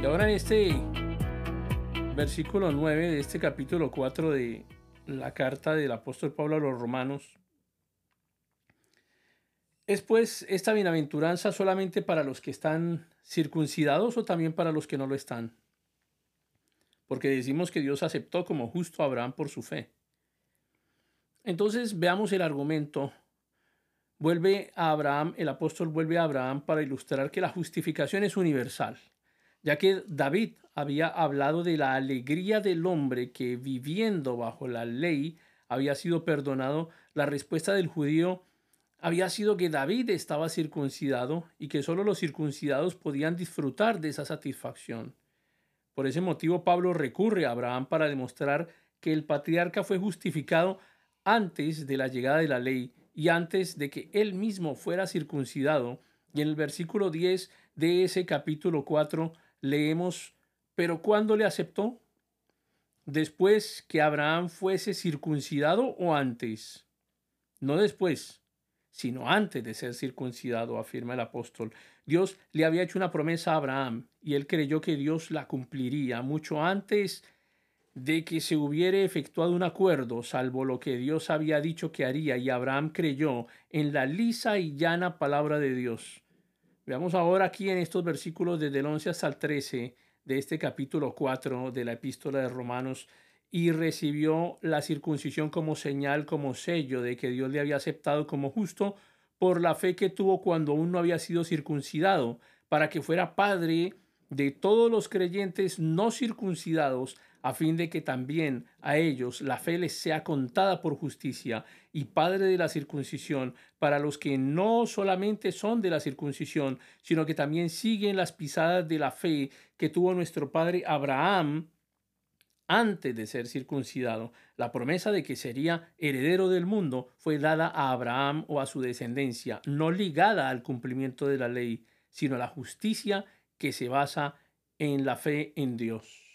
Y ahora en este versículo 9 de este capítulo 4 de la carta del apóstol Pablo a los romanos, ¿es pues esta bienaventuranza solamente para los que están circuncidados o también para los que no lo están? Porque decimos que Dios aceptó como justo a Abraham por su fe. Entonces veamos el argumento. Vuelve a Abraham, el apóstol vuelve a Abraham para ilustrar que la justificación es universal, ya que David había hablado de la alegría del hombre que viviendo bajo la ley había sido perdonado. La respuesta del judío había sido que David estaba circuncidado y que solo los circuncidados podían disfrutar de esa satisfacción. Por ese motivo Pablo recurre a Abraham para demostrar que el patriarca fue justificado antes de la llegada de la ley y antes de que él mismo fuera circuncidado. Y en el versículo 10 de ese capítulo 4 leemos, pero ¿cuándo le aceptó? ¿Después que Abraham fuese circuncidado o antes? No después, sino antes de ser circuncidado, afirma el apóstol. Dios le había hecho una promesa a Abraham y él creyó que Dios la cumpliría mucho antes de que se hubiere efectuado un acuerdo, salvo lo que Dios había dicho que haría, y Abraham creyó en la lisa y llana palabra de Dios. Veamos ahora aquí en estos versículos desde el 11 hasta el 13 de este capítulo 4 de la epístola de Romanos, y recibió la circuncisión como señal, como sello de que Dios le había aceptado como justo por la fe que tuvo cuando aún no había sido circuncidado, para que fuera padre de todos los creyentes no circuncidados, a fin de que también a ellos la fe les sea contada por justicia, y Padre de la circuncisión, para los que no solamente son de la circuncisión, sino que también siguen las pisadas de la fe que tuvo nuestro Padre Abraham antes de ser circuncidado. La promesa de que sería heredero del mundo fue dada a Abraham o a su descendencia, no ligada al cumplimiento de la ley, sino a la justicia que se basa en la fe en Dios.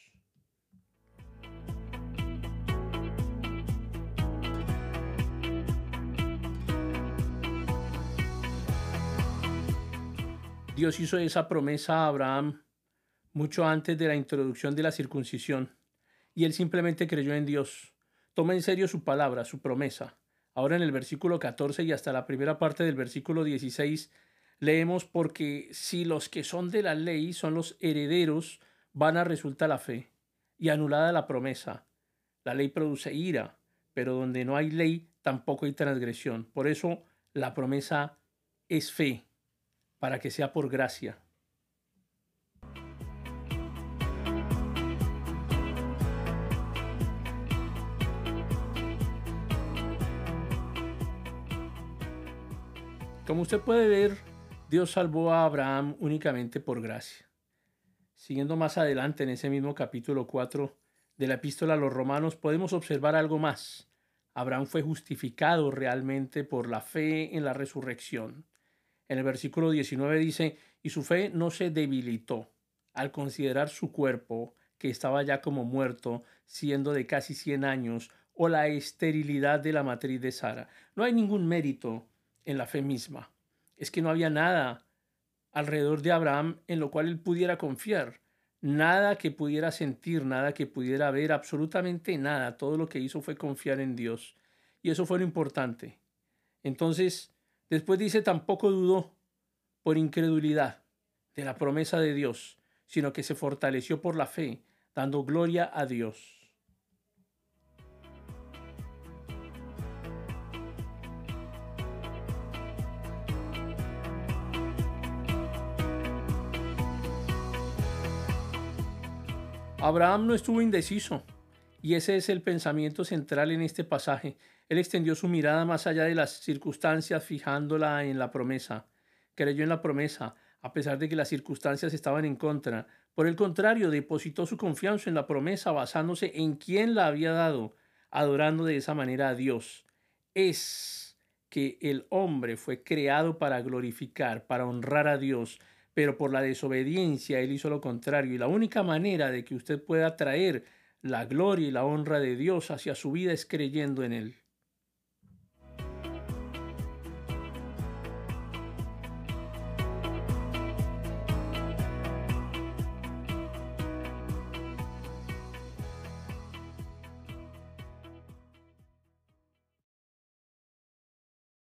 Dios hizo esa promesa a Abraham mucho antes de la introducción de la circuncisión, y él simplemente creyó en Dios. Toma en serio su palabra, su promesa. Ahora en el versículo 14 y hasta la primera parte del versículo 16 leemos porque si los que son de la ley son los herederos, van a resultar la fe y anulada la promesa. La ley produce ira, pero donde no hay ley tampoco hay transgresión. Por eso la promesa es fe para que sea por gracia. Como usted puede ver, Dios salvó a Abraham únicamente por gracia. Siguiendo más adelante en ese mismo capítulo 4 de la epístola a los romanos, podemos observar algo más. Abraham fue justificado realmente por la fe en la resurrección. En el versículo 19 dice, y su fe no se debilitó al considerar su cuerpo, que estaba ya como muerto, siendo de casi 100 años, o la esterilidad de la matriz de Sara. No hay ningún mérito en la fe misma. Es que no había nada alrededor de Abraham en lo cual él pudiera confiar. Nada que pudiera sentir, nada que pudiera ver, absolutamente nada. Todo lo que hizo fue confiar en Dios. Y eso fue lo importante. Entonces, Después dice, tampoco dudó por incredulidad de la promesa de Dios, sino que se fortaleció por la fe, dando gloria a Dios. Abraham no estuvo indeciso, y ese es el pensamiento central en este pasaje. Él extendió su mirada más allá de las circunstancias, fijándola en la promesa. Creyó en la promesa, a pesar de que las circunstancias estaban en contra. Por el contrario, depositó su confianza en la promesa basándose en quien la había dado, adorando de esa manera a Dios. Es que el hombre fue creado para glorificar, para honrar a Dios, pero por la desobediencia él hizo lo contrario. Y la única manera de que usted pueda traer la gloria y la honra de Dios hacia su vida es creyendo en Él.